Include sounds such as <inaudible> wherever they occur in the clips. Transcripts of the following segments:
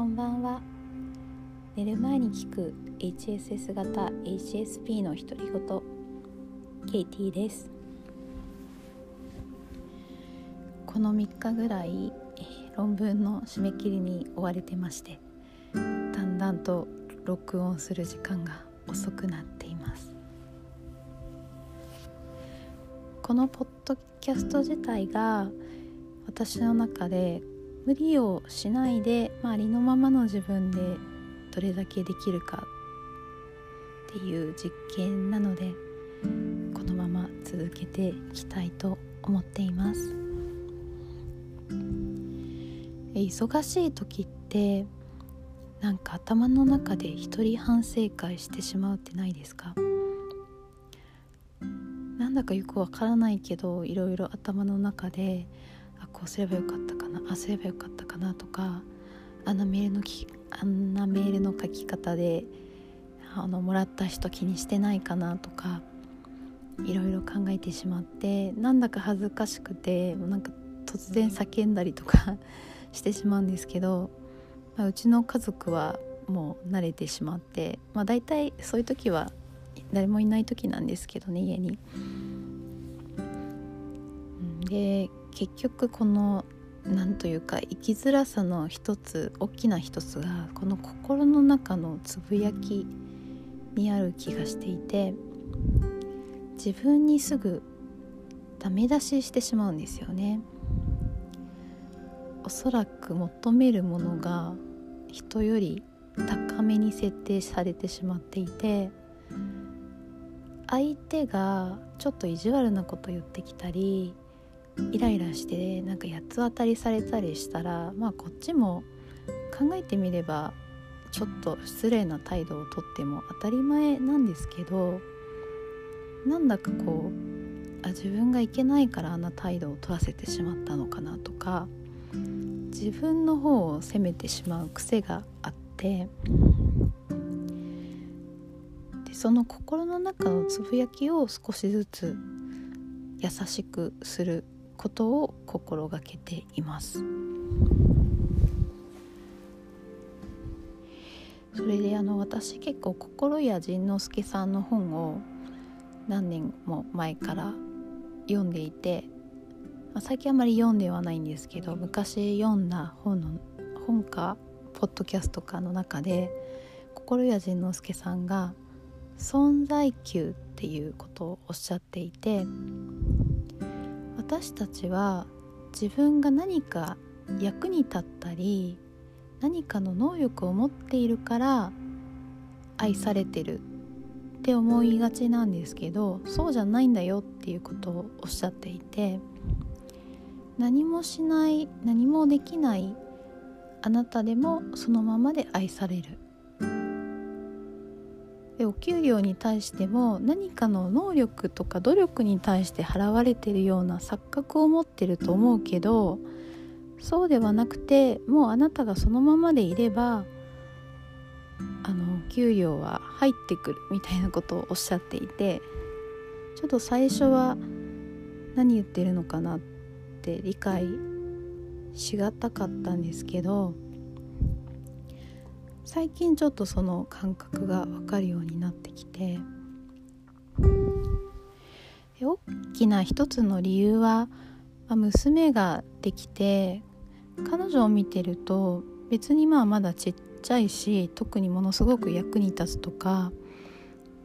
こんばんは。寝る前に聞く HSS 型 HSP の独り言ケイティです。この3日ぐらい論文の締め切りに追われてましてだんだんと録音する時間が遅くなっています。このポッドキャスト自体が私の中で無理をしないで、まあ、ありのままの自分でどれだけできるかっていう実験なのでこのまま続けていきたいと思っています。忙しい時ってなんか頭の中で一人反省会してしまうってないですか？なんだかよくわからないけどいろいろ頭の中であこうすればよかったなあすればよかったかなとかあんなメールのきあんなメールの書き方であのもらった人気にしてないかなとかいろいろ考えてしまってなんだか恥ずかしくてなんか突然叫んだりとか <laughs> してしまうんですけど、まあ、うちの家族はもう慣れてしまって、まあ、大体そういう時は誰もいない時なんですけどね家に。で結局このなんというか生きづらさの一つ大きな一つがこの心の中のつぶやきにある気がしていて自分にすぐダメ出ししてしまうんですよね。おそらく求めるものが人より高めに設定されてしまっていて相手がちょっと意地悪なこと言ってきたりイライラしてなんか八つ当たりされたりしたらまあこっちも考えてみればちょっと失礼な態度をとっても当たり前なんですけどなんだかこうあ自分がいけないからあんな態度を取らせてしまったのかなとか自分の方を責めてしまう癖があってでその心の中のつぶやきを少しずつ優しくすることを心がけています。それであの私結構心谷仁之助さんの本を何年も前から読んでいて、まあ、最近あまり読んではないんですけど昔読んだ本の本かポッドキャストかの中で心谷仁之助さんが存在級っていうことをおっしゃっていて私たちは自分が何か役に立ったり何かの能力を持っているから愛されてるって思いがちなんですけどそうじゃないんだよっていうことをおっしゃっていて何もしない何もできないあなたでもそのままで愛される。でお給料に対しても何かの能力とか努力に対して払われてるような錯覚を持ってると思うけどそうではなくてもうあなたがそのままでいればあの給料は入ってくるみたいなことをおっしゃっていてちょっと最初は何言ってるのかなって理解しがたかったんですけど最近ちょっとその感覚が分かるようになってきて大きな一つの理由は、まあ、娘ができて彼女を見てると別にまあまだちっちゃいし特にものすごく役に立つとか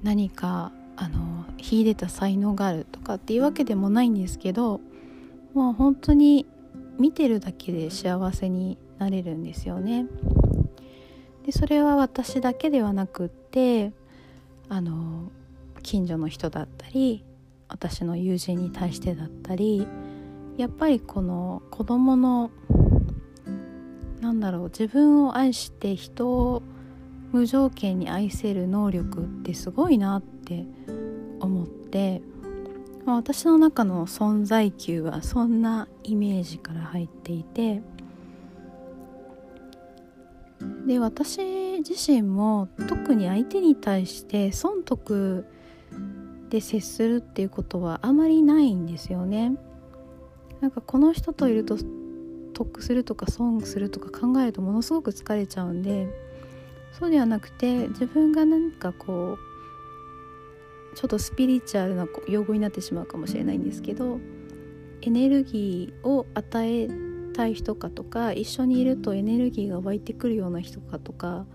何かあの秀でた才能があるとかっていうわけでもないんですけどもう本当に見てるだけで幸せになれるんですよね。でそれは私だけではなくってあの近所の人だったり私の友人に対してだったりやっぱりこの子供のなんだろう自分を愛して人を無条件に愛せる能力ってすごいなって思って、まあ、私の中の存在級はそんなイメージから入っていて。で私自身も特に相手に対して損得で接するっていうことはあまりないんですよね。なんかこの人といると得するとか損するとか考えるとものすごく疲れちゃうんでそうではなくて自分が何かこうちょっとスピリチュアルな用語になってしまうかもしれないんですけどエネルギーを与えたい人かとか一緒にいるとエネルギーが湧いてくるような人かとか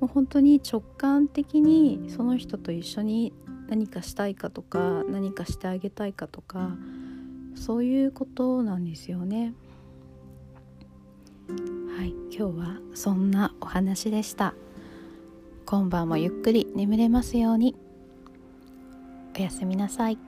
もう本当に直感的にその人と一緒に何かしたいかとか何かしてあげたいかとかそういうことなんですよね。はい今日はそんなお話でした。今晩もゆっくり眠れますように。おやすみなさい。